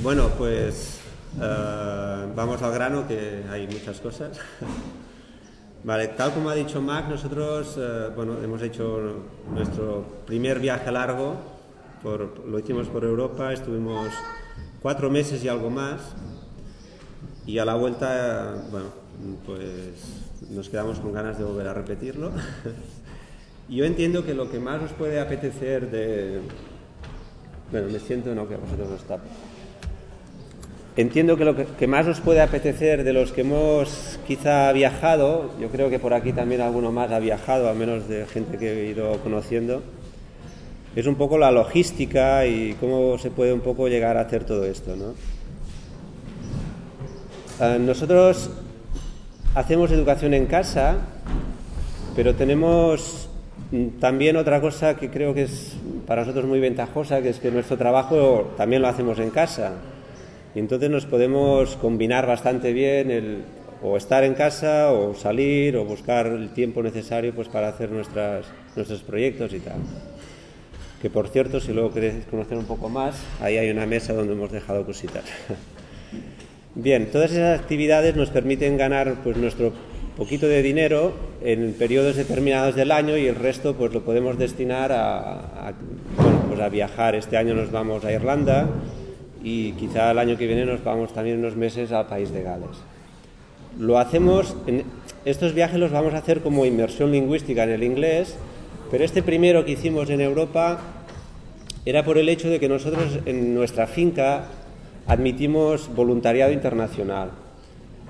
Bueno, pues eh, vamos al grano, que hay muchas cosas. Vale, tal como ha dicho Mac, nosotros eh, bueno, hemos hecho nuestro primer viaje largo, por, lo hicimos por Europa, estuvimos cuatro meses y algo más, y a la vuelta, bueno, pues nos quedamos con ganas de volver a repetirlo. Yo entiendo que lo que más os puede apetecer de... Bueno, me siento, no, que a vosotros os tapo. Entiendo que lo que, más os puede apetecer de los que hemos quizá viajado, yo creo que por aquí también alguno más ha viajado, al menos de gente que he ido conociendo, es un poco la logística y cómo se puede un poco llegar a hacer todo esto. ¿no? Ah, nosotros hacemos educación en casa, pero tenemos también otra cosa que creo que es para nosotros muy ventajosa, que es que nuestro trabajo también lo hacemos en casa. Y entonces nos podemos combinar bastante bien el o estar en casa o salir o buscar el tiempo necesario pues para hacer nuestras, nuestros proyectos y tal. Que por cierto, si luego queréis conocer un poco más, ahí hay una mesa donde hemos dejado cositas. Bien, todas esas actividades nos permiten ganar pues nuestro poquito de dinero en periodos determinados del año y el resto pues lo podemos destinar a, pues a viajar. Este año nos vamos a Irlanda, y quizá el año que viene nos vamos también unos meses al país de Gales. Lo hacemos, en estos viajes los vamos a hacer como inmersión lingüística en el inglés, pero este primero que hicimos en Europa era por el hecho de que nosotros en nuestra finca admitimos voluntariado internacional.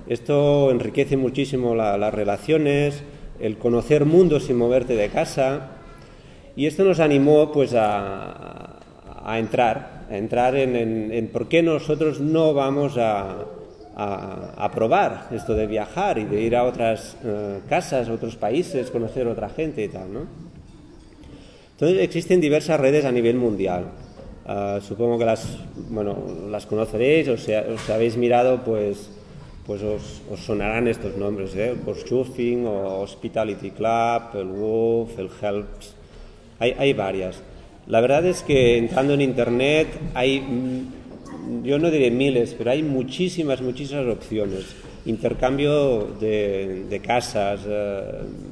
Esto enriquece muchísimo la, las relaciones, el conocer mundo sin moverte de casa, y esto nos animó pues a, a entrar entrar en, por qué nosotros no vamos a, probar esto de viajar y de ir a otras eh, casas, otros países, conocer otra gente y tal, ¿no? Entonces existen diversas redes a nivel mundial. Uh, supongo que las, bueno, las conoceréis, o sea, os habéis mirado, pues, pues os, os sonarán estos nombres, ¿eh? Couchsurfing Hospitality Club, el Wolf, el Helps. Hay, hay varias. La verdad es que entrando en Internet hay, mm, yo no diré miles, pero hay muchísimas, muchísimas opciones. Intercambio de, casas, eh,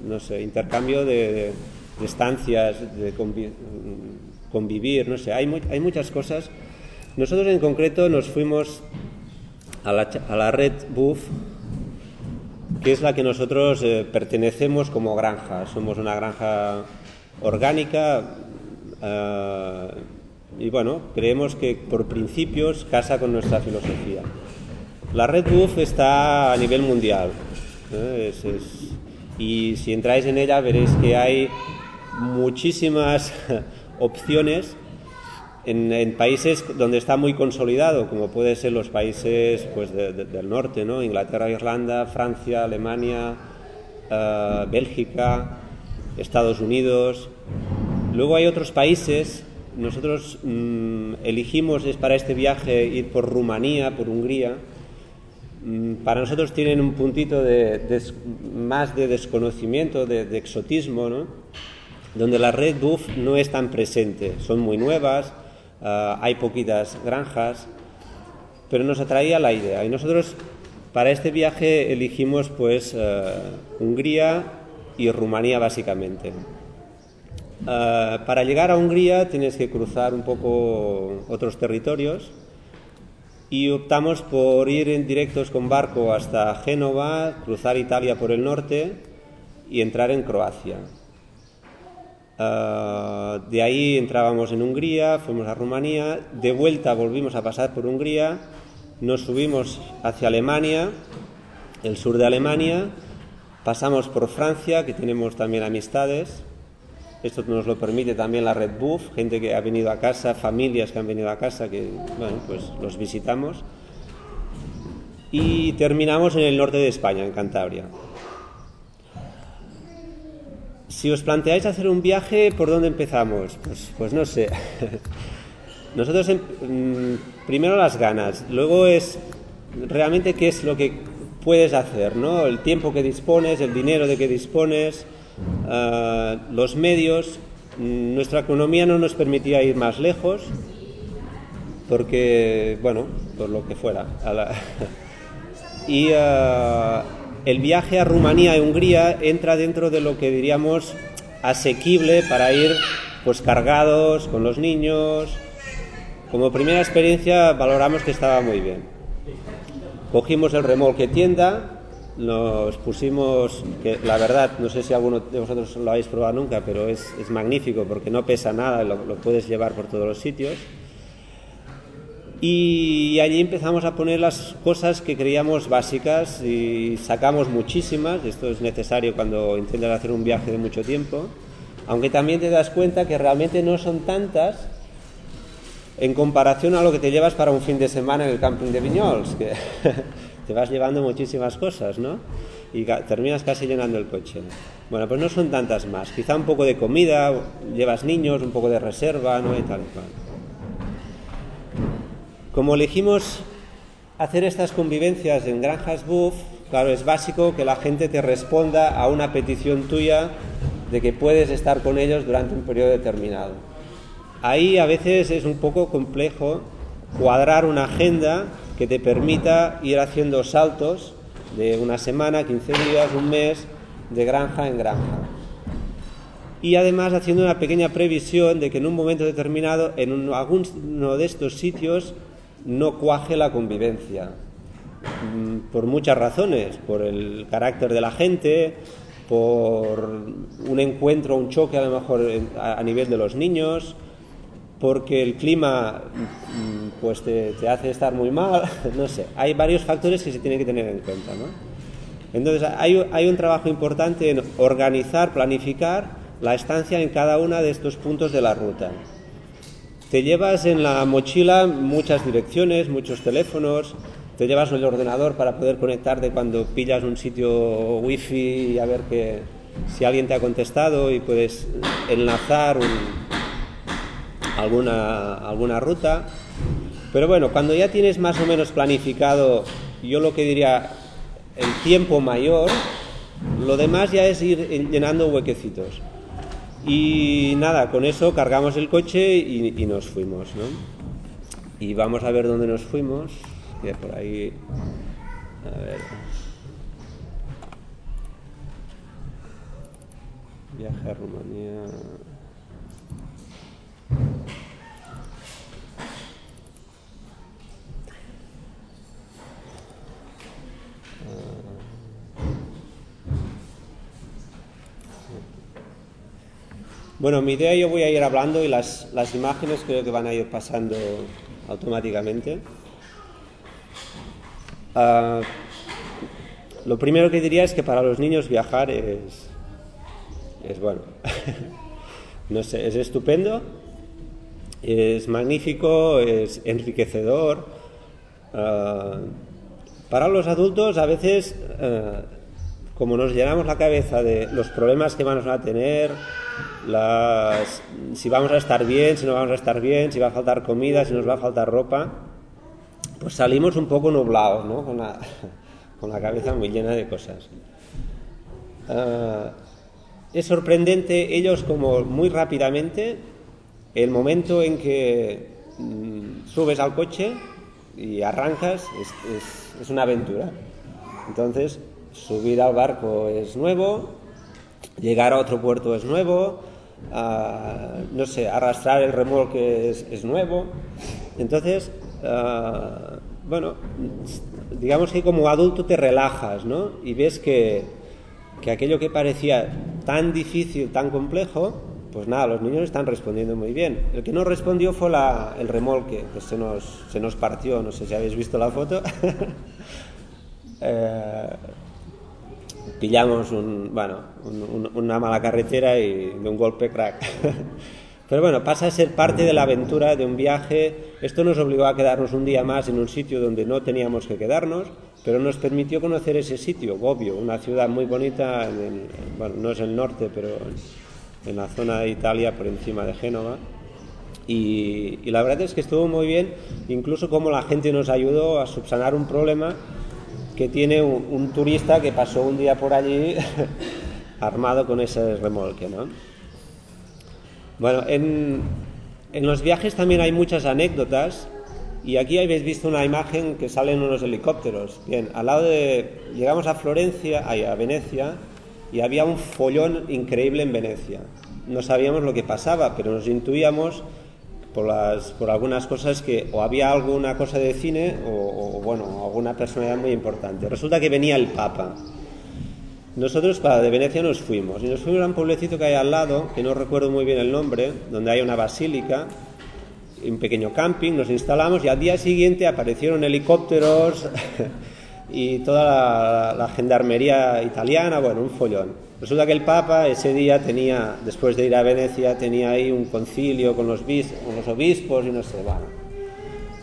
no sé, intercambio de, estancias, de mm, convivir, no sé, hay, hay muchas cosas. Nosotros en concreto nos fuimos a la, a la red Buff, que es la que nosotros eh, pertenecemos como granja. Somos una granja orgánica, Uh, y bueno, creemos que por principios casa con nuestra filosofía. La Red Buff está a nivel mundial. ¿eh? Y si entráis en ella veréis que hay muchísimas opciones en, países donde está muy consolidado, como puede ser los países pues, de, de, del norte, ¿no? Inglaterra, Irlanda, Francia, Alemania, uh, Bélgica, Estados Unidos. Luego hay otros países, nosotros mmm, elegimos para este viaje ir por Rumanía, por Hungría. Mm, para nosotros tienen un puntito de, más de desconocimiento, de, exotismo, donde la red Buff no es tan presente. Son muy nuevas, uh, hay poquitas granjas, pero nos atraía la idea. Y nosotros para este viaje elegimos pues uh, Hungría y Rumanía básicamente. Uh, para llegar a Hungría tienes que cruzar un poco otros territorios y optamos por ir en directos con barco hasta Génova, cruzar Italia por el norte y entrar en Croacia. Uh, de ahí entrábamos en Hungría, fuimos a Rumanía, de vuelta volvimos a pasar por Hungría, nos subimos hacia Alemania, el sur de Alemania, pasamos por Francia, que tenemos también amistades, esto nos lo permite también la Red Buff, gente que ha venido a casa, familias que han venido a casa, que bueno, pues los visitamos. Y terminamos en el norte de España, en Cantabria. Si os planteáis hacer un viaje, ¿por dónde empezamos? Pues, pues no sé. Nosotros mmm, primero las ganas, luego es realmente qué es lo que puedes hacer, ¿no? El tiempo que dispones, el dinero de que dispones, uh, los medios, nuestra economía no nos permitía ir más lejos porque, bueno, por lo que fuera. y eh, el viaje a Rumanía y Hungría entra dentro de lo que diríamos asequible para ir pues cargados con los niños. Como primera experiencia valoramos que estaba muy bien. Cogimos el remolque tienda, nos pusimos, que la verdad, no sé si alguno de vosotros lo habéis probado nunca, pero es, magnífico porque no pesa nada, lo, lo puedes llevar por todos los sitios. Y allí empezamos a poner las cosas que creíamos básicas y sacamos muchísimas, esto es necesario cuando intentas hacer un viaje de mucho tiempo, aunque también te das cuenta que realmente no son tantas en comparación a lo que te llevas para un fin de semana en el camping de Viñols, que te vas llevando muchísimas cosas, ¿no? Y terminas casi llenando el coche. Bueno, pues no son tantas más. Quizá un poco de comida, llevas niños, un poco de reserva, ¿no? Y tal. Como elegimos hacer estas convivencias en granjas buff, claro, es básico que la gente te responda a una petición tuya de que puedes estar con ellos durante un periodo determinado. Ahí a veces es un poco complejo cuadrar una agenda que te permita ir haciendo saltos de una semana, 15 días, un mes, de granja en granja y además haciendo una pequeña previsión de que en un momento determinado en alguno de estos sitios no cuaje la convivencia. Mm, por muchas razones, por el carácter de la gente, por un encuentro, un choque a lo mejor a nivel de los niños, porque el clima mm, pues te, hace estar muy mal, no sé, hay varios factores que se tienen que tener en cuenta. ¿no? Entonces hay, hay un trabajo importante en organizar, planificar la estancia en cada uno de estos puntos de la ruta. Te llevas en la mochila muchas direcciones, muchos teléfonos, te llevas el ordenador para poder conectarte cuando pillas un sitio wifi y a ver que, si alguien te ha contestado y puedes enlazar alguna, alguna ruta. Pero bueno, cuando ya tienes más o menos planificado, yo lo que diría, el tiempo mayor, lo demás ya es ir llenando huequecitos. Y nada, con eso cargamos el coche y, nos fuimos, ¿no? Y vamos a ver dónde nos fuimos, que por ahí... A ver... Viaje a Rumanía... Bueno, mi idea yo voy a ir hablando y las, las imágenes creo que van a ir pasando automáticamente. Ah, lo primero que diría es que para los niños viajar es, es bueno, no sé, es estupendo, es magnífico, es enriquecedor. Ah, para los adultos a veces, ah, como nos llenamos la cabeza de los problemas que vamos a tener, si vamos a estar bien, si no vamos a estar bien, si va a faltar comida, si nos va a faltar ropa, pues salimos un poco nublados, ¿no? Con la, cabeza muy llena de cosas. Ah, es sorprendente ellos como muy rápidamente, el momento en que mm, subes al coche y arrancas es una aventura. Entonces, subir al barco es nuevo, llegar a otro puerto es nuevo, no sé, arrastrar el remolque es, nuevo. Entonces, bueno, digamos que como adulto te relajas, ¿no? Y ves que, que aquello que parecía tan difícil, tan complejo, pues nada, los niños están respondiendo muy bien. El que no respondió fue el remolque, que se nos, se nos partió, no sé si habéis visto la foto. eh, pillamos un, bueno, una mala carretera y de un golpe crack. Pero bueno, pasa a ser parte de la aventura de un viaje. Esto nos obligó a quedarnos un día más en un sitio donde no teníamos que quedarnos, pero nos permitió conocer ese sitio, Bobbio, una ciudad muy bonita, bueno, no es el norte, pero en la zona de Italia por encima de Génova. Y, y la verdad es que estuvo muy bien, incluso como la gente nos ayudó a subsanar un problema que tiene un, turista que pasó un día por allí armado con ese remolque, ¿no? Bueno, en, en, los viajes también hay muchas anécdotas Y aquí habéis visto una imagen que salen unos helicópteros. Bien, al lado de. Llegamos a Florencia, a Venecia, y había un follón increíble en Venecia. No sabíamos lo que pasaba, pero nos intuíamos por, algunas cosas que o había alguna cosa de cine o, bueno, alguna personalidad muy importante. Resulta que venía el Papa. Nosotros para de Venecia nos fuimos y nos fuimos a un pueblecito que hay al lado, que no recuerdo muy bien el nombre, donde hay una basílica, un pequeño camping, nos instalamos y al día siguiente aparecieron helicópteros y toda la, gendarmería italiana, bueno, un follón. Resulta que el Papa ese día tenía, después de ir a Venecia, tenía ahí un concilio con los, obispos y no sé, bueno.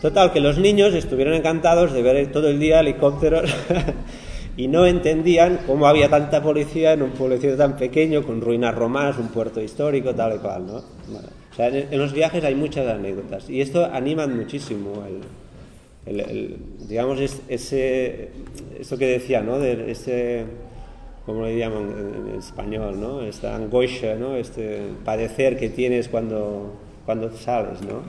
Total, que los niños estuvieron encantados de ver todo el día helicópteros y no entendían cómo había tanta policía en un pueblecito tan pequeño, con ruinas romanas, un puerto histórico, tal y cual, ¿no? o sea, en, los viajes hay muchas anécdotas y esto anima muchísimo el, el, digamos, ese, eso que decía, ¿no? De ese, ¿cómo le llaman en, español, ¿no? Esta angustia, ¿no? Este padecer que tienes cuando, cuando sales, ¿no?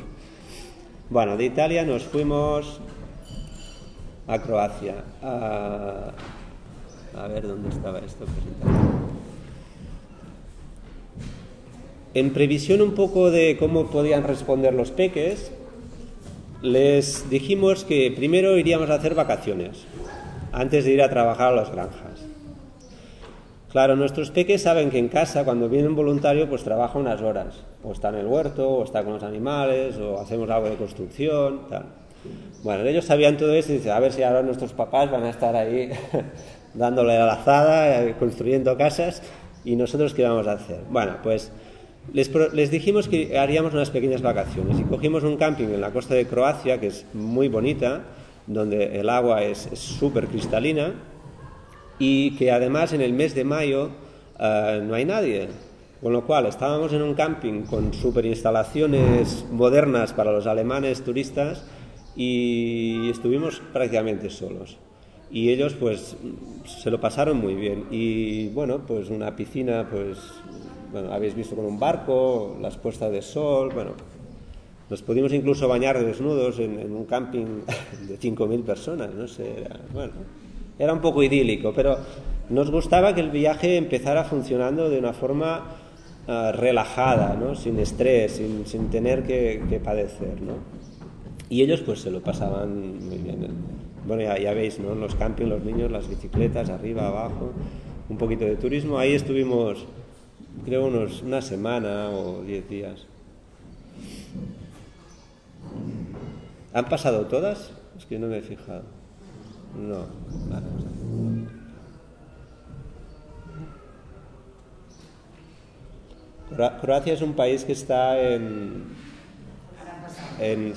Bueno, de Italia nos fuimos a Croacia. A, a ver dónde estaba esto. En previsión un poco de cómo podían responder los peques, les dijimos que primero iríamos a hacer vacaciones, antes de ir a trabajar a las granjas. Claro, nuestros peques saben que en casa, cuando viene un voluntario, pues trabaja unas horas. O está en el huerto, o está con los animales, o hacemos algo de construcción, tal. Bueno, ellos sabían todo eso y dicen, a ver si ahora nuestros papás van a estar ahí dándole la azada, eh, construyendo casas, y nosotros qué vamos a hacer. Bueno, pues les, dijimos que haríamos unas pequeñas vacaciones y cogimos un camping en la costa de Croacia, que es muy bonita, donde el agua es súper cristalina y que además en el mes de mayo eh, no hay nadie. Con lo cual estábamos en un camping con super instalaciones modernas para los alemanes turistas y estuvimos prácticamente solos. Y ellos pues se lo pasaron muy bien. Y bueno, pues una piscina pues bueno, habéis visto con un barco, las puestas de sol, bueno, nos pudimos incluso bañar desnudos en, un camping de 5.000 personas, no sé, era, bueno, era un poco idílico, pero nos gustaba que el viaje empezara funcionando de una forma ah, relajada, ¿no? sin estrés, sin, tener que, padecer, ¿no? Y ellos pues se lo pasaban muy bien. Bueno, ya, ya veis, ¿no? Los campings, los niños, las bicicletas, arriba, abajo, un poquito de turismo. Ahí estuvimos creo unos, una semana o diez días. ¿Han pasado todas? Es que no me he fijado. No. Croacia es un país que está en, en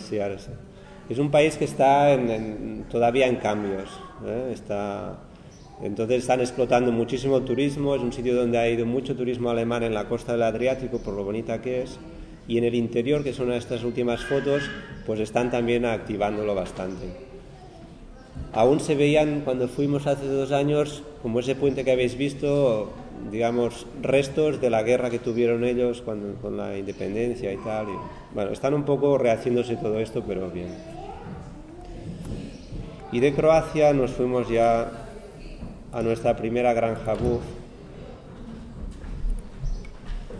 es un país que está en, todavía en cambios. ¿eh? Está entonces están explotando muchísimo el turismo, es un sitio donde ha ido mucho turismo alemán en la costa del Adriático por lo bonita que es y en el interior, que son estas últimas fotos, pues están también activándolo bastante. Aún se veían cuando fuimos hace dos años, como ese puente que habéis visto, digamos, restos de la guerra que tuvieron ellos cuando, con la independencia y tal. bueno, están un poco rehaciéndose todo esto, pero bien. Y de Croacia nos fuimos ya a nuestra primera granja buff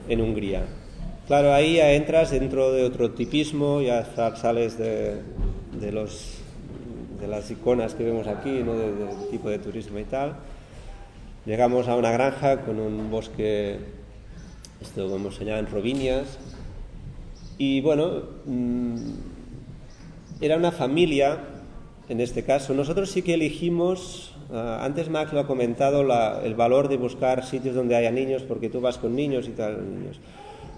en Hungría. Claro, ahí ya entras dentro de otro tipismo, ya sales de, de, los, de las iconas que vemos aquí, ¿no? del tipo de turismo y tal. Llegamos a una granja con un bosque, esto como se llama, en Robinias. Y bueno, mm, era una familia, en este caso. Nosotros sí que elegimos Ah, antes Max lo ha comentado, el valor de buscar sitios donde haya niños, porque tú vas con niños y tal. Niños.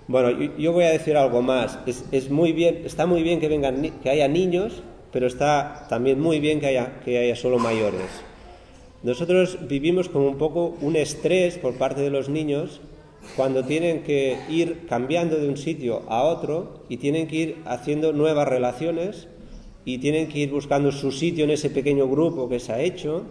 Bueno, yo, voy a decir algo más. Es, muy bien, está muy bien que, vengan, que haya niños, pero está también muy bien que haya, que haya solo mayores. Nosotros vivimos como un poco un estrés por parte de los niños cuando tienen que ir cambiando de un sitio a otro y tienen que ir haciendo nuevas relaciones y tienen que ir buscando su sitio en ese pequeño grupo que se ha hecho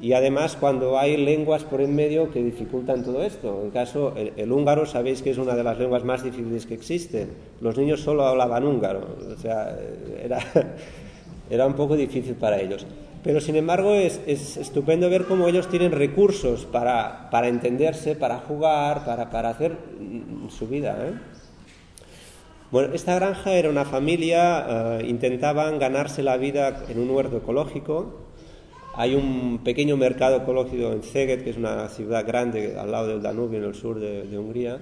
y además cuando hay lenguas por en medio que dificultan todo esto. En caso, el, húngaro sabéis que es una de las lenguas más difíciles que existen. Los niños solo hablaban húngaro, o sea, era, era un poco difícil para ellos. Pero sin embargo es, estupendo ver cómo ellos tienen recursos para, para entenderse, para jugar, para, para hacer mm, su vida. ¿eh? Bueno, esta granja era una familia, eh, intentaban ganarse la vida en un huerto ecológico. Hay un pequeño mercado ecológico en Szeged, que es una ciudad grande al lado del Danubio, en el sur de Hungría.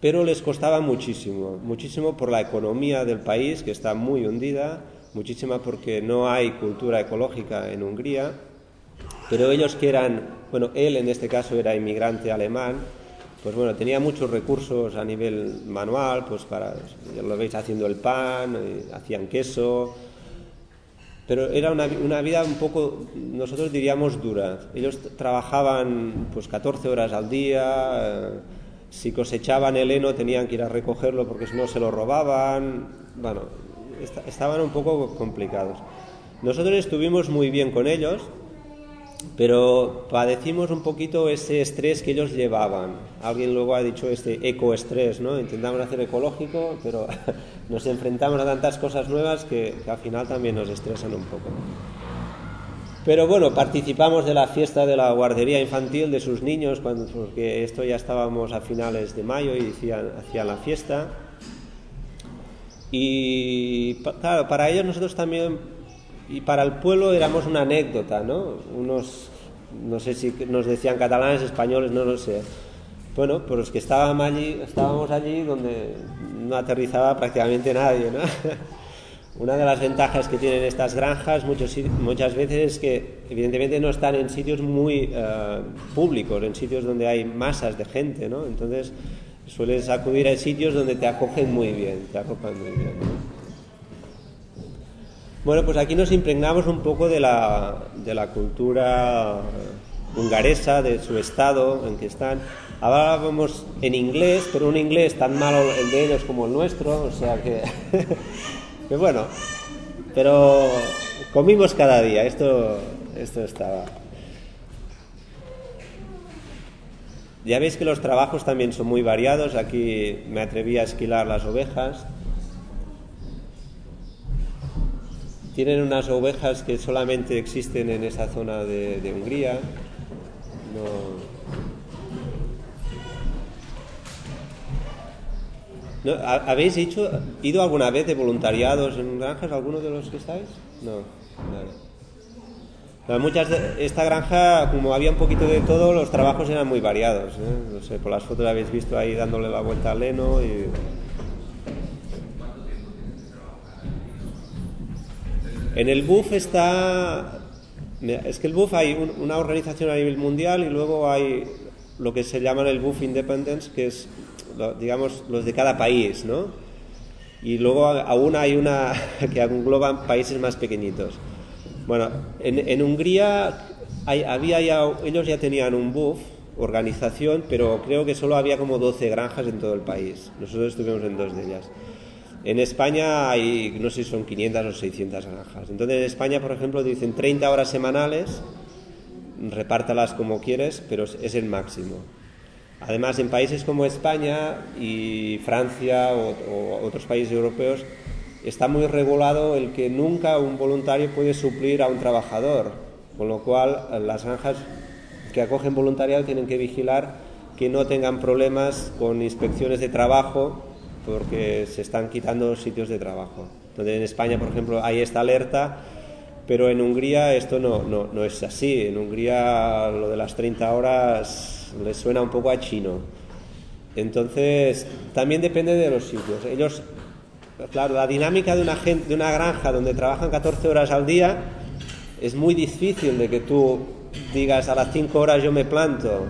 Pero les costaba muchísimo, muchísimo por la economía del país, que está muy hundida, muchísima porque no hay cultura ecológica en Hungría, pero ellos que eran, bueno, él en este caso era inmigrante alemán, pues bueno, tenía muchos recursos a nivel manual, pues para, ya lo veis haciendo el pan, eh, hacían queso, pero era una, una, vida un poco, nosotros diríamos dura. Ellos trabajaban pues 14 horas al día, eh, si cosechaban el heno tenían que ir a recogerlo porque si no se lo robaban, bueno, estaban un poco complicados. Nosotros estuvimos muy bien con ellos, pero padecimos un poquito ese estrés que ellos llevaban. Alguien luego ha dicho este ecoestrés, ¿no? Intentamos hacer ecológico, pero nos enfrentamos a tantas cosas nuevas que, al final también nos estresan un poco. Pero bueno, participamos de la fiesta de la guardería infantil de sus niños, cuando, porque esto ya estábamos a finales de mayo y hacían, hacían la fiesta. Y claro, para ellos nosotros también, y para el pueblo éramos una anécdota, ¿no? Unos, no sé si nos decían catalanes, españoles, no lo sé. Bueno, pues los que estábamos allí, estábamos allí donde no aterrizaba prácticamente nadie, ¿no? Una de las ventajas que tienen estas granjas muchos, muchas veces es que evidentemente no están en sitios muy uh, públicos, en sitios donde hay masas de gente, ¿no? Entonces sueles acudir a sitios donde te acogen muy bien, te acogen muy bien. Bueno, pues aquí nos impregnamos un poco de la, de la cultura hungaresa, de su estado en que están. Hablábamos en inglés, pero un inglés tan malo el de ellos como el nuestro, o sea que, que bueno, pero comimos cada día, esto, esto estaba. Ya veis que los trabajos también son muy variados. Aquí me atreví a esquilar las ovejas. Tienen unas ovejas que solamente existen en esa zona de, Hungría. ¿Habéis ido alguna vez de voluntariados en granjas, alguno de los que estáis? No, Muchas esta granja, como había un poquito de todo, los trabajos eran muy variados. ¿eh? No sé, por las fotos habéis visto ahí dándole la vuelta al heno y... En el BUF está... Es que el BUF hay una organización a nivel mundial y luego hay lo que se llama el BUF Independence, que es, digamos, los de cada país, ¿no? Y luego aún hay una que engloban países más pequeñitos. Bueno, en, Hungría había ellos ya tenían un buff, organización, pero creo que solo había como 12 granjas en todo el país. Nosotros estuvimos en dos de ellas. En España hay, no sé si son 500 o 600 granjas. Entonces en España, por ejemplo, dicen 30 horas semanales, repártalas como quieres, pero es el máximo. Además, en países como España y Francia o otros países europeos, está muy regulado el que nunca un voluntario puede suplir a un trabajador, con lo cual eh, las granjas que acogen voluntariado tienen que vigilar que no tengan problemas con inspecciones de trabajo porque se están quitando sitios de trabajo. Entonces en España, por ejemplo, hay esta alerta, pero en Hungría esto no, no, no es así. En Hungría lo de las 30 horas les suena un poco a chino. Entonces, también depende de los sitios. Ellos Claro, la dinámica de una, de una granja donde trabajan 14 horas al día es muy difícil de que tú digas a las 5 horas yo me planto.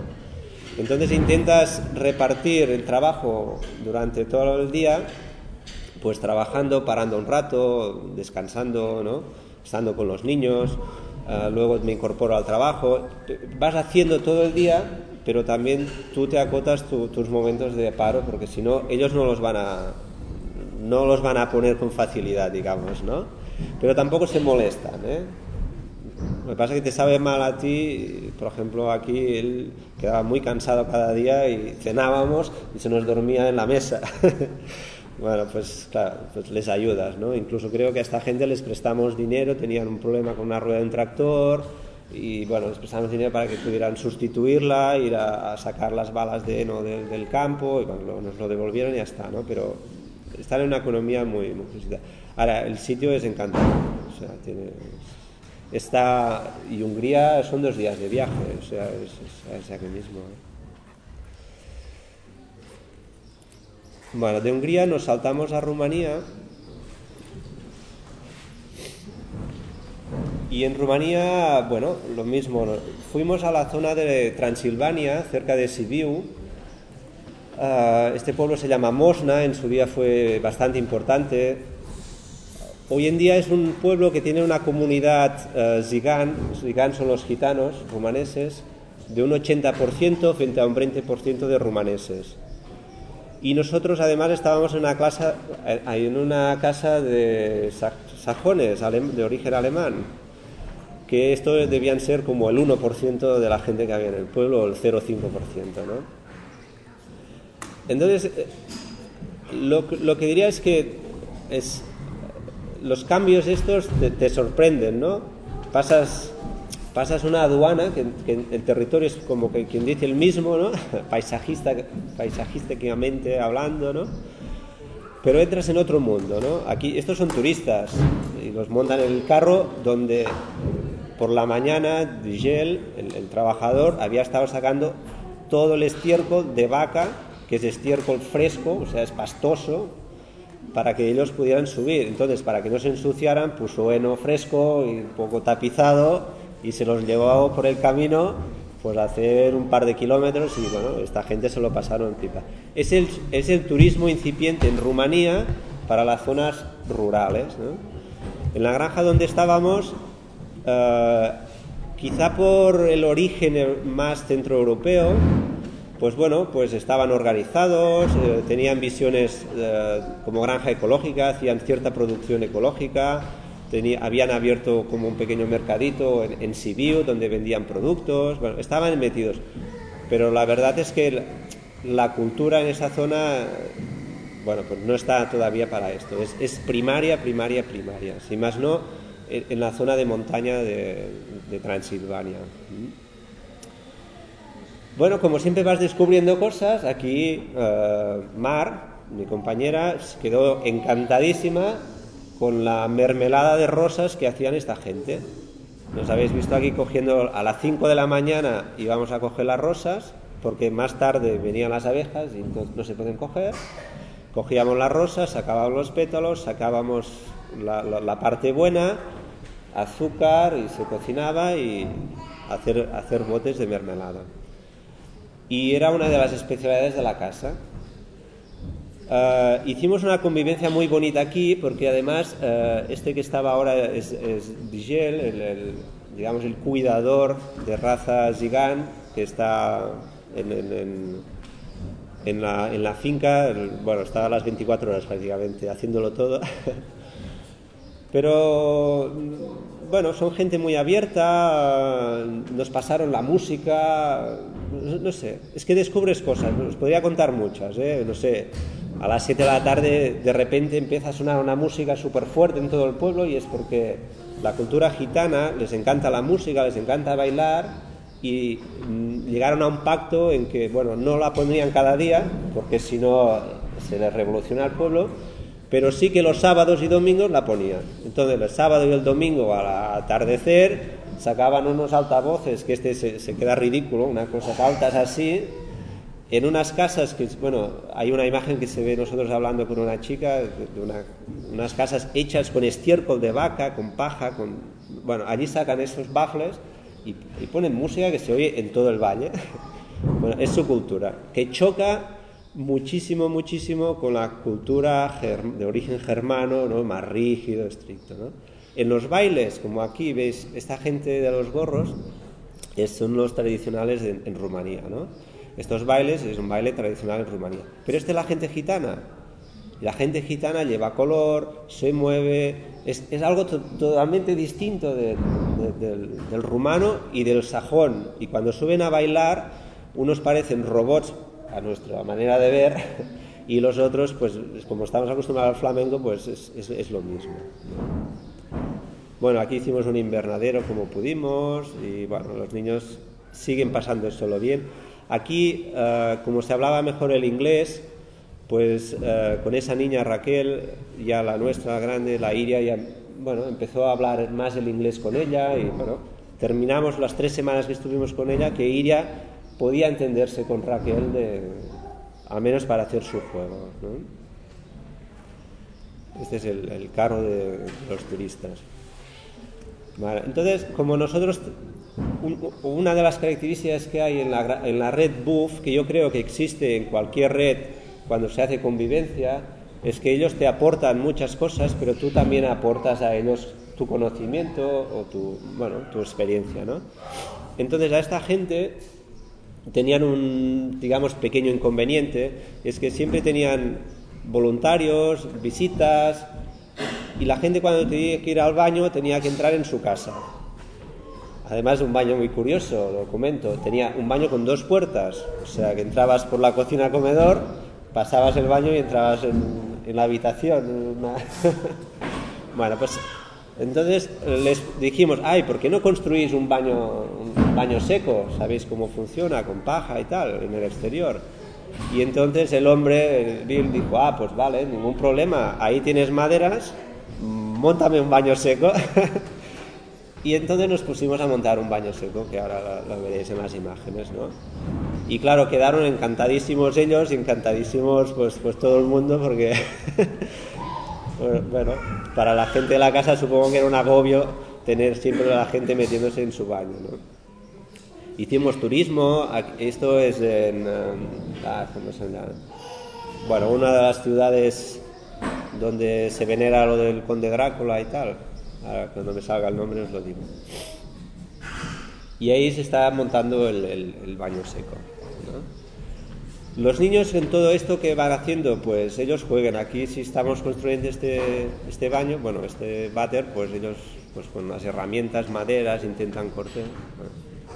Entonces intentas repartir el trabajo durante todo el día, pues trabajando, parando un rato, descansando, ¿no? Estando con los niños, ah, luego me incorporo al trabajo. Vas haciendo todo el día, pero también tú te acotas tus momentos de paro, porque si no, ellos no los van a, no los van a poner con facilidad, digamos, ¿no? Pero tampoco se molestan, ¿eh? Lo que pasa es que te sabe mal a ti, por ejemplo, aquí él quedaba muy cansado cada día y cenábamos y se nos dormía en la mesa. Bueno, pues claro, pues les ayudas, ¿no? Incluso creo que a esta gente les prestamos dinero, tenían un problema con una rueda de un tractor y bueno, les prestamos dinero para que pudieran sustituirla, ir a, sacar las balas de heno del campo y bueno, nos lo devolvieron y ya está, ¿no? Pero están en una economía muy, muy Ahora, el sitio es encantador, o sea, tiene, está, y Hungría son dos días de viaje, o sea, es, es, aquí mismo. Bueno, de Hungría nos saltamos a Rumanía. Y en Rumanía, bueno, lo mismo. Fuimos a la zona de Transilvania, cerca de Sibiu. Ah, este pueblo se llama Mosna, en su día fue bastante importante. Hoy en día es un pueblo que tiene una comunidad uh, zigán, zigán son los gitanos rumaneses, de un 80% frente a un 20% de rumaneses. Y nosotros además estábamos en una, casa, eh, en una casa de sajones de origen alemán, que esto debían ser como el 1% de la gente que había en el pueblo, o el 0,5%. ¿no? Entonces, eh, lo, lo, que diría es que es, los cambios estos te sorprenden, ¿no? Pasas pasas una aduana, que, el territorio es como que quien dice el mismo, ¿no? Paisajista, paisajísticamente hablando, ¿no? Pero entras en otro mundo, ¿no? Aquí, estos son turistas y los montan en el carro donde por la mañana Digel, el, el trabajador, había estado sacando todo el estiércol de vaca, que es estiércol fresco, o sea, es pastoso, para que ellos pudieran subir. Entonces, para que no se ensuciaran, puso heno fresco y un poco tapizado y se los llevó por el camino pues a hacer un par de kilómetros y bueno, esta gente se lo pasaron pipa. Es el, es el turismo incipiente en Rumanía para las zonas rurales. En la granja donde estábamos, eh, quizá por el origen más centroeuropeo, pues bueno, pues estaban organizados, eh, tenían visiones eh, como granja ecológica, hacían cierta producción ecológica, habían abierto como un pequeño mercadito en, en, Sibiu donde vendían productos, bueno, estaban metidos. Pero la verdad es que la, cultura en esa zona, bueno, pues no está todavía para esto. Es, primaria, primaria, primaria. Si más no, en, la zona de montaña de, Transilvania. Bueno, como siempre vas descubriendo cosas, aquí eh, Mar, mi compañera, quedó encantadísima con la mermelada de rosas que hacían esta gente. Nos habéis visto aquí cogiendo a las 5 de la mañana íbamos a coger las rosas, porque más tarde venían las abejas y no, se pueden coger. Cogíamos las rosas, sacábamos los pétalos, sacábamos la, parte buena, azúcar y se cocinaba y hacer, hacer botes de mermelada. Y era una de las especialidades de la casa. Uh, hicimos una convivencia muy bonita aquí porque además uh, este que estaba ahora es, es Digel, el, el, digamos el cuidador de raza Zigán que está en, en, en, la, en la, finca, bueno, estaba a las 24 horas prácticamente haciéndolo todo. Pero bueno, son gente muy abierta, nos pasaron la música, no, sé, es que descubres cosas, os podría contar muchas, ¿eh? no sé, a las 7 de la tarde de repente empieza a sonar una música súper fuerte en todo el pueblo y es porque la cultura gitana les encanta la música, les encanta bailar y mm, llegaron a un pacto en que, bueno, no la pondrían cada día porque si no se les revoluciona el pueblo, pero sí que los sábados y domingos la ponían. Entonces el sábado y el domingo al atardecer sacaban unos altavoces, que este se, se queda ridículo, unas cosas altas así, en unas casas que, bueno, hay una imagen que se ve nosotros hablando con una chica, de unas casas hechas con estiércol de vaca, con paja, con, bueno, allí sacan esos bafles y, ponen música que se oye en todo el valle. bueno, es su cultura, que choca muchísimo, muchísimo con la cultura de origen germano, ¿no? más rígido, estricto. ¿no? En los bailes, como aquí veis, esta gente de los gorros, son los tradicionales en, en Rumanía, ¿no? Estos bailes es un baile tradicional en Rumanía. Pero este es la gente gitana. La gente gitana lleva color, se mueve, es, algo totalmente distinto del, rumano y del sajón. Y cuando suben a bailar, unos parecen robots, a nuestra manera de ver, y los otros, pues como estamos acostumbrados al flamenco, pues es, lo mismo. Bueno, aquí hicimos un invernadero como pudimos y bueno, los niños siguen pasando solo bien. Aquí, eh, como se hablaba mejor el inglés, pues eh, con esa niña Raquel, ya la nuestra grande, la Iria, ya bueno, empezó a hablar más el inglés con ella y bueno, terminamos las tres semanas que estuvimos con ella que Iria podía entenderse con Raquel de, al menos para hacer su juego. Este es el, carro de, los turistas. Entonces, como nosotros, una de las características que hay en la, red Buff, que yo creo que existe en cualquier red, cuando se hace convivencia, es que ellos te aportan muchas cosas, pero tú también aportas a ellos tu conocimiento o tu, bueno, tu experiencia, ¿no? Entonces a esta gente tenían un, digamos, pequeño inconveniente, es que siempre tenían voluntarios, visitas, y la gente cuando tenía que ir al baño tenía que entrar en su casa. Además, un baño muy curioso, lo comento, tenía un baño con dos puertas, o sea que entrabas por la cocina comedor pasabas el baño y entrabas en, la habitación. bueno, pues entonces les dijimos, ay, ¿por qué no construís un baño, baño seco? ¿Sabéis cómo funciona? Con paja y tal, en el exterior. Y entonces el hombre, Bill, dijo, ah, pues vale, ningún problema, ahí tienes maderas, montame un baño seco. y entonces nos pusimos a montar un baño seco, que ahora lo, lo veréis en las imágenes, ¿no? Y claro, quedaron encantadísimos ellos encantadísimos pues, pues todo el mundo porque, bueno, para la gente de la casa supongo que era un agobio tener siempre a la gente metiéndose en su baño. ¿no? Hicimos turismo, esto es en, ah, bueno, una de las ciudades donde se venera lo del conde Drácula y tal. Ahora, cuando me salga el nombre os lo digo. Y ahí se está montando el baño seco. Los niños en todo esto que van haciendo, pues ellos juegan. Aquí si estamos construyendo este, este baño, bueno, este váter, pues ellos pues con las herramientas, maderas, intentan cortar.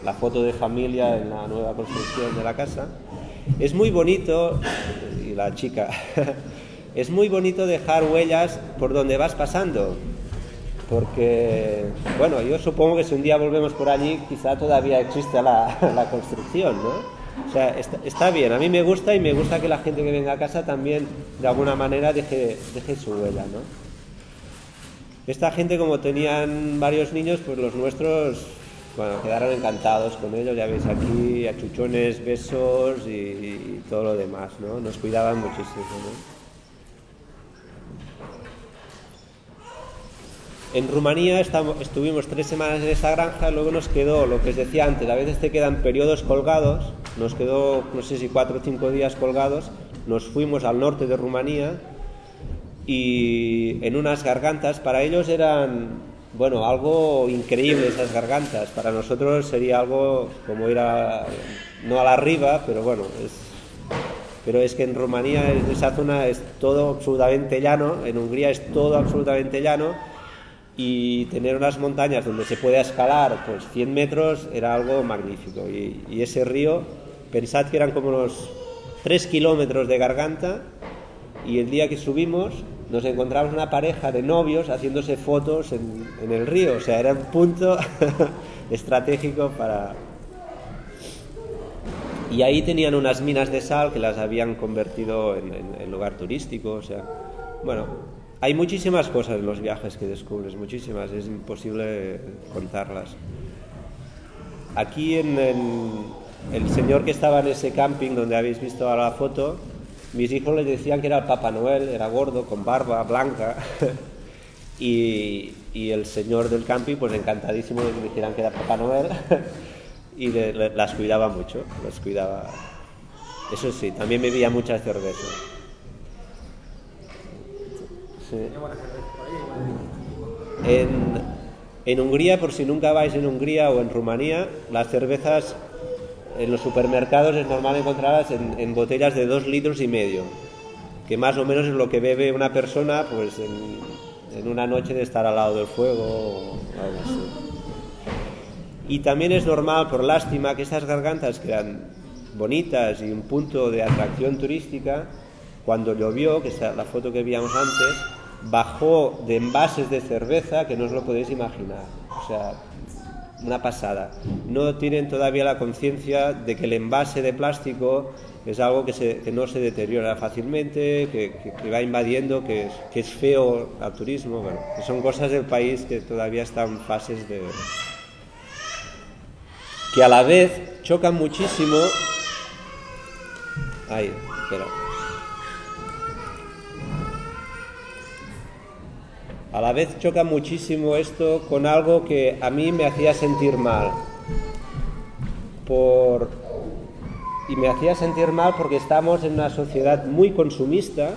la foto de familia en la nueva construcción de la casa. Es muy bonito, y la chica, es muy bonito dejar huellas por donde vas pasando. Porque, bueno, yo supongo que si un día volvemos por allí, quizá todavía existe la, la construcción, ¿no? O sea, está, bien, a mí me gusta y me gusta que la gente que venga a casa también de alguna manera deje, deje su huella, ¿no? Esta gente como tenían varios niños, pues los nuestros, bueno, quedaron encantados con ellos, ya veis aquí, achuchones, besos y, y todo lo demás, ¿no? Nos cuidaban muchísimo, ¿no? En Rumanía estuvimos tres semanas en esa granja, luego nos quedó lo que os decía antes, a veces te quedan periodos colgados, nos quedó no sé si cuatro o cinco días colgados, nos fuimos al norte de Rumanía y en unas gargantas, para ellos eran, bueno, algo increíble esas gargantas, para nosotros sería algo como ir a, no a la riva, pero bueno, es, pero es que en Rumanía, en esa zona es todo absolutamente llano, en Hungría es todo absolutamente llano y tener unas montañas donde se puede escalar pues 100 metros era algo magnífico. Y, ese río pensad que eran como unos 3 kilómetros de garganta y el día que subimos nos encontramos una pareja de novios haciéndose fotos en, el río. O sea era un punto estratégico para y ahí tenían unas minas de sal que las habían convertido en, en lugar turístico o sea bueno hay muchísimas cosas en los viajes que descubres, muchísimas, es imposible contarlas. Aquí en, el señor que estaba en ese camping donde habéis visto la foto, mis hijos le decían que era el Papá Noel, era gordo, con barba blanca, y, el señor del camping, pues encantadísimo de que dijeran que era Papá Noel, y las cuidaba mucho, las cuidaba. Eso sí, también bebía mucha cerveza. En, Hungría, por si nunca vais en Hungría o en Rumanía, las cervezas en los supermercados es normal encontrarlas en, botellas de dos litros y medio, que más o menos es lo que bebe una persona pues en, una noche de estar al lado del fuego o algo así. Y también es normal, por lástima, que estas gargantas que eran bonitas y un punto de atracción turística, cuando llovió, que es la foto que veíamos antes, bajó de envases de cerveza que no os lo podéis imaginar. O sea, una pasada. No tienen todavía la conciencia de que el envase de plástico es algo que, no se deteriora fácilmente, que, va invadiendo, que es, que es, feo al turismo, bueno, son cosas del país que todavía están en fases de... que a la vez chocan muchísimo... Ay, espera. A la vez choca muchísimo esto con algo que a mí me hacía sentir mal. Y me hacía sentir mal porque estamos en una sociedad muy consumista.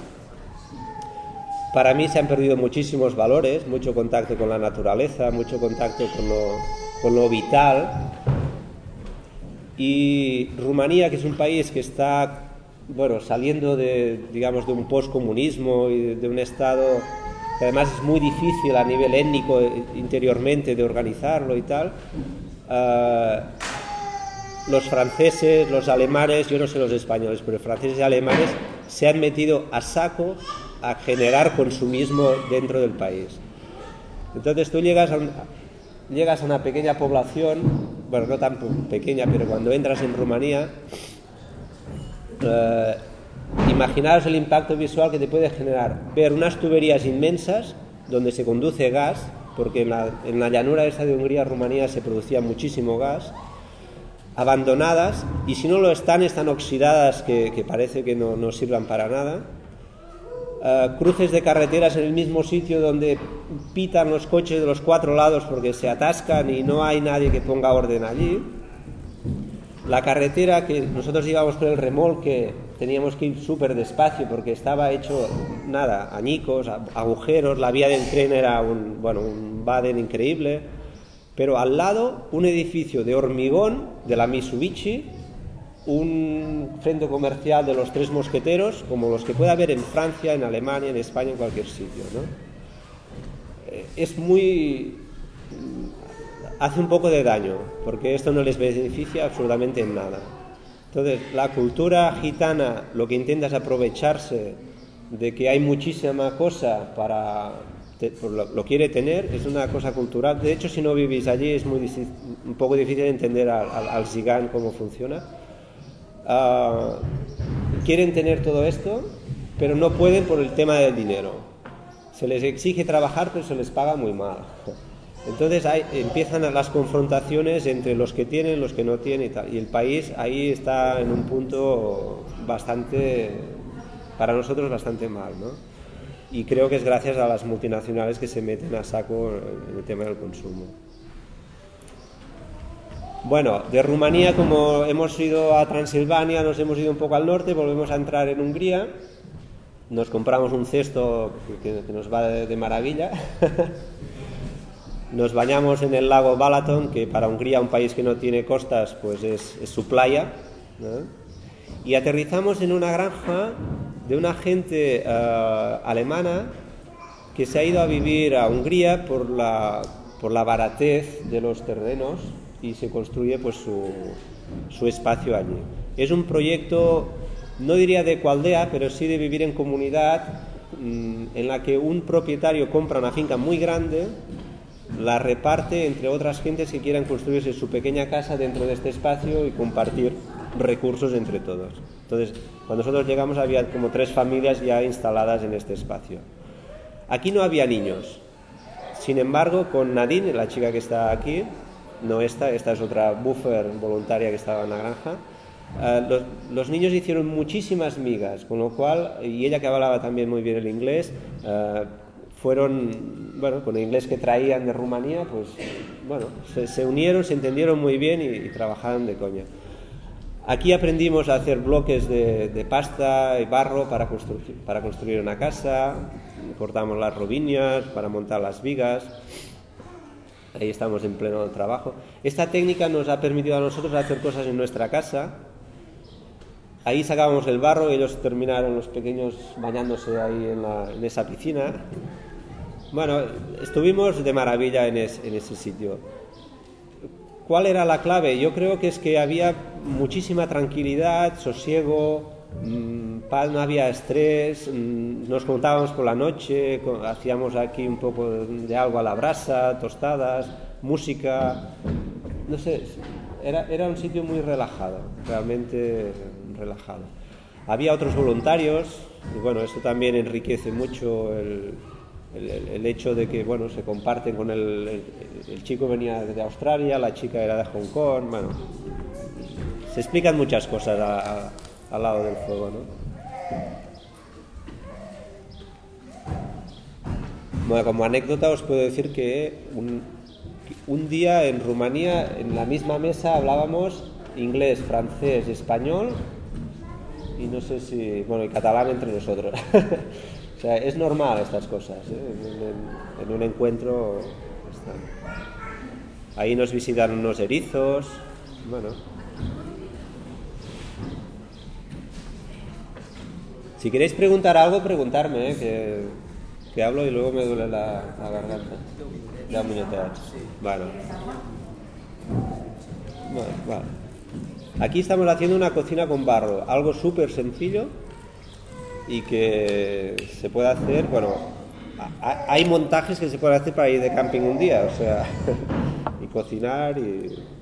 Para mí se han perdido muchísimos valores, mucho contacto con la naturaleza, mucho contacto con lo, vital. Y Rumanía, que es un país que está bueno, saliendo de, digamos, de un postcomunismo y de un estado que además es muy difícil a nivel étnico eh, interiormente de organizarlo y tal. Ah, los franceses, los alemanes, yo no sé los españoles, pero franceses y alemanes se han metido a saco a generar consumismo dentro del país. Entonces tú llegas a, llegas a una pequeña población, bueno, no tan pequeña, pero cuando entras en Rumanía, eh, Imaginaos el impacto visual que te puede generar ver unas tuberías inmensas donde se conduce gas, porque en la, llanura esa de Hungría, Rumanía, se producía muchísimo gas, abandonadas, y si no lo están, están oxidadas que, parece que no, sirvan para nada. Eh, cruces de carreteras en el mismo sitio donde pitan los coches de los cuatro lados porque se atascan y no hay nadie que ponga orden allí. La carretera que nosotros íbamos con el remolque teníamos que ir súper despacio porque estaba hecho, nada, añicos, agujeros, la vía del tren era un, bueno, un Baden increíble, pero al lado un edificio de hormigón de la Mitsubishi, un centro comercial de los tres mosqueteros, como los que puede haber en Francia, en Alemania, en España, en cualquier sitio. ¿no? Eh, es muy... hace un poco de daño, porque esto no les beneficia absolutamente en nada. Entonces, la cultura gitana lo que intenta es aprovecharse de que hay muchísima cosa para lo, quiere tener, es una cosa cultural. De hecho, si no vivís allí es muy un poco difícil entender al, al, Zigán cómo funciona. Ah, quieren tener todo esto, pero no pueden por el tema del dinero. Se les exige trabajar, pero se les paga muy mal. Entonces empiezan las confrontaciones entre los que tienen, los que no tienen y tal. Y el país ahí está en un punto bastante, para nosotros bastante mal, ¿no? Y creo que es gracias a las multinacionales que se meten a saco en el tema del consumo. Bueno, de Rumanía, como hemos ido a Transilvania, nos hemos ido un poco al norte, volvemos a entrar en Hungría, nos compramos un cesto que, nos va de maravilla. Nos bañamos en el lago Balaton, que para Hungría, un país que no tiene costas, pues es, su playa. Y aterrizamos en una granja de una gente eh, alemana que se ha ido a vivir a Hungría por la, por la baratez de los terrenos y se construye pues su, su espacio allí. Es un proyecto, no diría de cualdea, pero sí de vivir en comunidad, mm, en la que un propietario compra una finca muy grande la reparte entre otras gentes que quieran construirse su pequeña casa dentro de este espacio y compartir recursos entre todos. Entonces, cuando nosotros llegamos había como tres familias ya instaladas en este espacio. Aquí no había niños. Sin embargo, con Nadine, la chica que está aquí, no esta, esta es otra buffer voluntaria que estaba en la granja, eh, los, niños hicieron muchísimas migas, con lo cual, y ella que hablaba también muy bien el inglés, eh, fueron, bueno, con el inglés que traían de Rumanía, pues, bueno, se, unieron, se entendieron muy bien y, trabajaban de coña. Aquí aprendimos a hacer bloques de, pasta y barro para, construir, para construir una casa, cortamos las robiñas para montar las vigas. Ahí estamos en pleno trabajo. Esta técnica nos ha permitido a nosotros hacer cosas en nuestra casa. Ahí sacábamos el barro, ellos terminaron los pequeños bañándose ahí en, en esa piscina. Bueno, estuvimos de maravilla en, ese sitio. ¿Cuál era la clave? Yo creo que es que había muchísima tranquilidad, sosiego, mm, no había estrés, mm, nos juntábamos por la noche, hacíamos aquí un poco de algo a la brasa, tostadas, música, no sé, era, un sitio muy relajado, realmente relajado. Había otros voluntarios, bueno, eso también enriquece mucho el, el, hecho de que bueno se comparten con el, el, chico venía de Australia, la chica era de Hong Kong, bueno, se explican muchas cosas al lado del fuego, ¿no? Bueno, como anécdota os puedo decir que un, un día en Rumanía, en la misma mesa, hablábamos inglés, francés, español y no sé si, bueno, y catalán entre nosotros. es normal estas cosas. ¿eh? En, un encuentro. Ahí nos visitan unos erizos. Bueno. Si queréis preguntar algo, preguntarme, ¿eh? que, hablo y luego me duele la, garganta. Ya Bueno. Bueno, Aquí estamos haciendo una cocina con barro, algo súper sencillo y que se puede hacer, bueno, hay montajes que se pueden hacer para ir de camping un día, o sea, y cocinar y...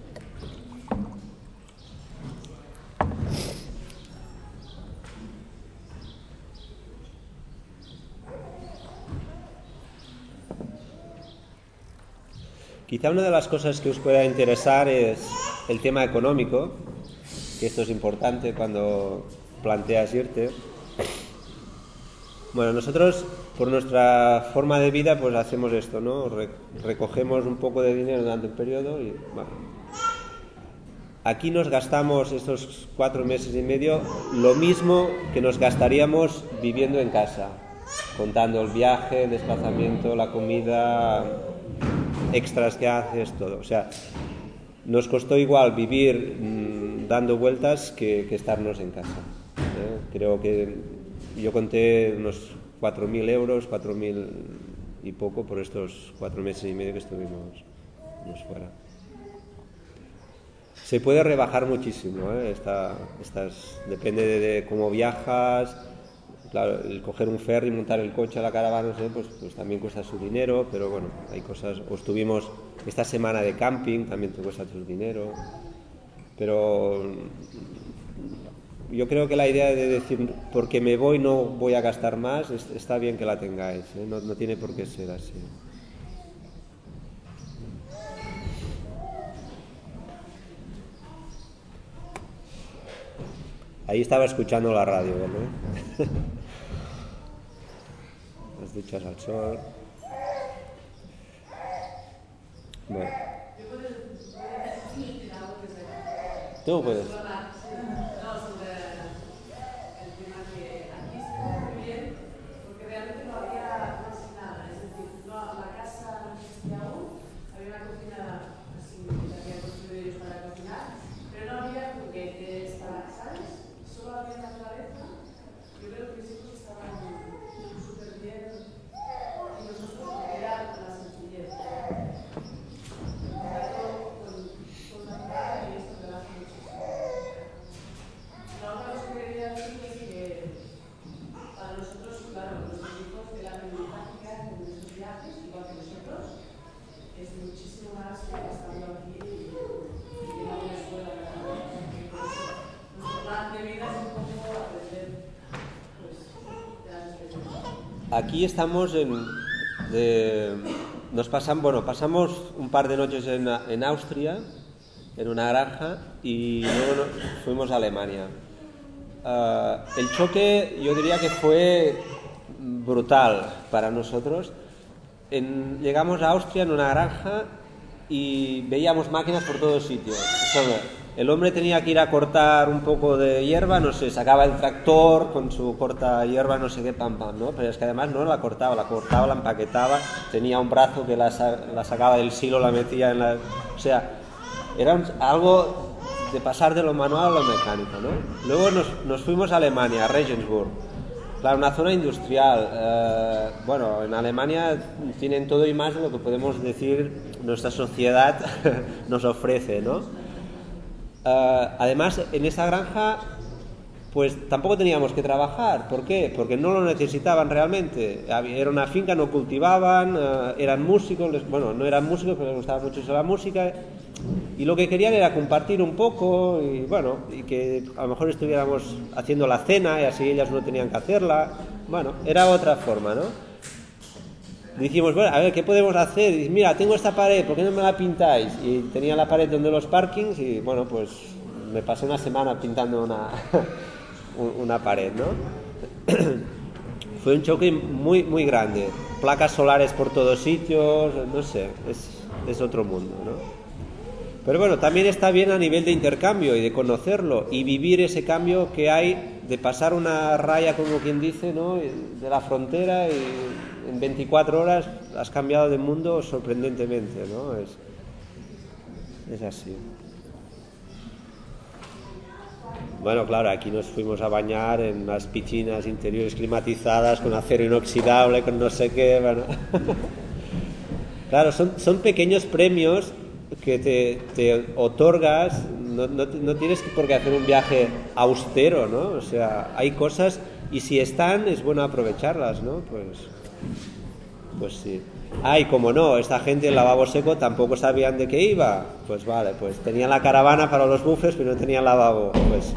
Quizá una de las cosas que os pueda interesar es el tema económico, que esto es importante cuando planteas irte. Bueno, nosotros por nuestra forma de vida pues hacemos esto, ¿no? recogemos un poco de dinero durante un periodo y bueno. Aquí nos gastamos estos cuatro meses y medio lo mismo que nos gastaríamos viviendo en casa, contando el viaje, el desplazamiento, la comida, extras que haces, todo. O sea, nos costó igual vivir mm, dando vueltas que, estarnos en casa. ¿eh? Creo que yo conté unos 4.000 euros, 4.000 y poco por estos cuatro meses y medio que estuvimos, fuera. Se puede rebajar muchísimo, ¿eh? depende de, cómo viajas. El coger un ferry, montar el coche a la caravana, pues, pues, también cuesta su dinero, pero bueno, hay cosas. O estuvimos esta semana de camping, también te cuesta su dinero. Pero yo creo que la idea de decir, porque me voy no voy a gastar más, está bien que la tengáis, ¿eh? no, no tiene por qué ser así. Ahí estaba escuchando la radio, ¿no? Las duchas al sol. Bueno. Tú puedes. Aquí estamos en... nos pasan, bueno, pasamos un par de noches en, Austria, en una granja, y luego fuimos a Alemania. Ah, el choque yo diría que fue brutal para nosotros. llegamos a Austria en una granja y veíamos máquinas por todos sitios. El hombre tenía que ir a cortar un poco de hierba, no sé, sacaba el tractor con su corta hierba, no sé qué, pam, pam, ¿no? Pero es que además no la cortaba, la cortaba, la empaquetaba, tenía un brazo que la, sacaba del silo, la metía en la... O sea, era algo de pasar de lo manual a lo mecánico, ¿no? Luego nos, fuimos a Alemania, a Regensburg. Claro, una zona industrial. Eh, bueno, en Alemania tienen todo y más de lo que podemos decir nuestra sociedad nos ofrece, ¿no? Eh, además, en esa granja pues tampoco teníamos que trabajar. ¿Por qué? Porque no lo necesitaban realmente. Era una finca, no cultivaban, eh, eran músicos, bueno, no eran músicos, pero les gustaba mucho la música. Y lo que querían era compartir un poco y bueno, y que a lo mejor estuviéramos haciendo la cena y así ellas no tenían que hacerla. Bueno, era otra forma, ¿no? Dijimos, bueno, a ver, ¿qué podemos hacer? Y mira, tengo esta pared, ¿por qué no me la pintáis? Y tenía la pared donde los parkings y bueno, pues me pasé una semana pintando una, una pared, ¿no? Fue un choque muy, muy grande. Placas solares por todos sitios, no sé, es, es otro mundo, ¿no? Pero bueno, también está bien a nivel de intercambio y de conocerlo y vivir ese cambio que hay de pasar una raya, como quien dice, ¿no? de la frontera y en 24 horas has cambiado de mundo sorprendentemente, ¿no? Es, es así. Bueno, claro, aquí nos fuimos a bañar en unas piscinas interiores climatizadas con acero inoxidable, con no sé qué, bueno. claro, son, son pequeños premios que te, te otorgas, no, no, no, tienes por qué hacer un viaje austero, ¿no? O sea, hay cosas y si están es bueno aprovecharlas, ¿no? Pues, pues sí. Ay, como no, esta gente en lavabo seco tampoco sabían de qué iba. Pues vale, pues tenían la caravana para los bufes, pero no tenían lavabo. Pues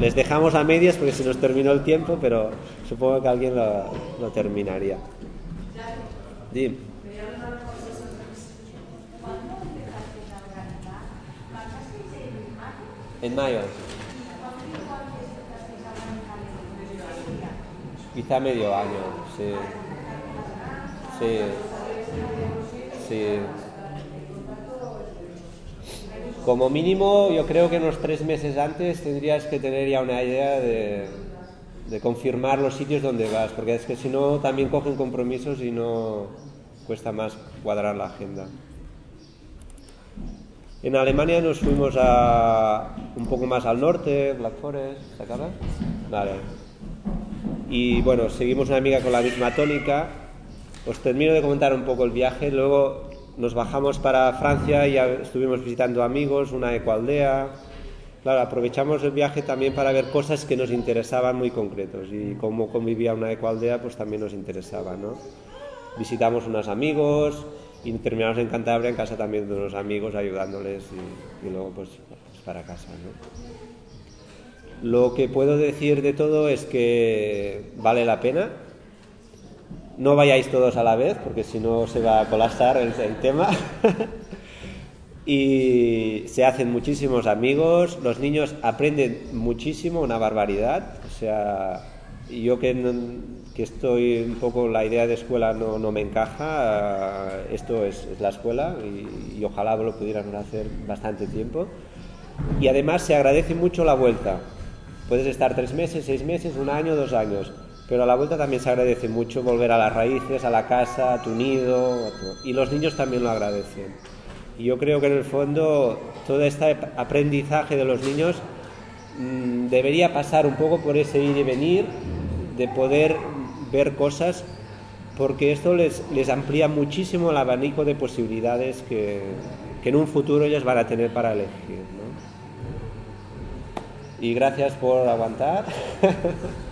les, dejamos a medias porque se nos terminó el tiempo, pero supongo que alguien lo, lo terminaría. Dim. En mayo. Quizá medio año, sí. Sí. Sí. Como mínimo, yo creo que unos tres meses antes tendrías que tener ya una idea de, confirmar los sitios donde vas, porque es que si no también cogen compromisos y no cuesta más cuadrar la agenda. En Alemania nos fuimos a un poco más al norte, Black Forest, ¿se acaba? Vale. Y bueno, seguimos una amiga con la misma tónica. Os termino de comentar un poco el viaje. Luego nos bajamos para Francia y estuvimos visitando amigos, una ecoaldea. Claro, aprovechamos el viaje también para ver cosas que nos interesaban muy concretos y cómo convivía una ecoaldea pues también nos interesaba, ¿no? Visitamos unos amigos, y terminamos en Cantabria en casa también de unos amigos ayudándoles y, luego pues, pues, para casa. Lo que puedo decir de todo es que vale la pena. No vayáis todos a la vez porque si no se va a colapsar el, tema. y se hacen muchísimos amigos, los niños aprenden muchísimo, una barbaridad. O sea, yo que que estoy un poco, la idea de escuela no, no me encaja, esto es, la escuela y, ojalá lo pudiéramos hacer bastante tiempo. Y además se agradece mucho la vuelta. Puedes estar tres meses, seis meses, un año, dos años, pero a la vuelta también se agradece mucho volver a las raíces, a la casa, a tu nido, y los niños también lo agradecen. Y yo creo que en el fondo todo este aprendizaje de los niños mmm, debería pasar un poco por ese ir y venir, de poder ver cosas, porque esto les, les amplía muchísimo el abanico de posibilidades que, que en un futuro ellos van a tener para elegir. ¿no? Y gracias por aguantar.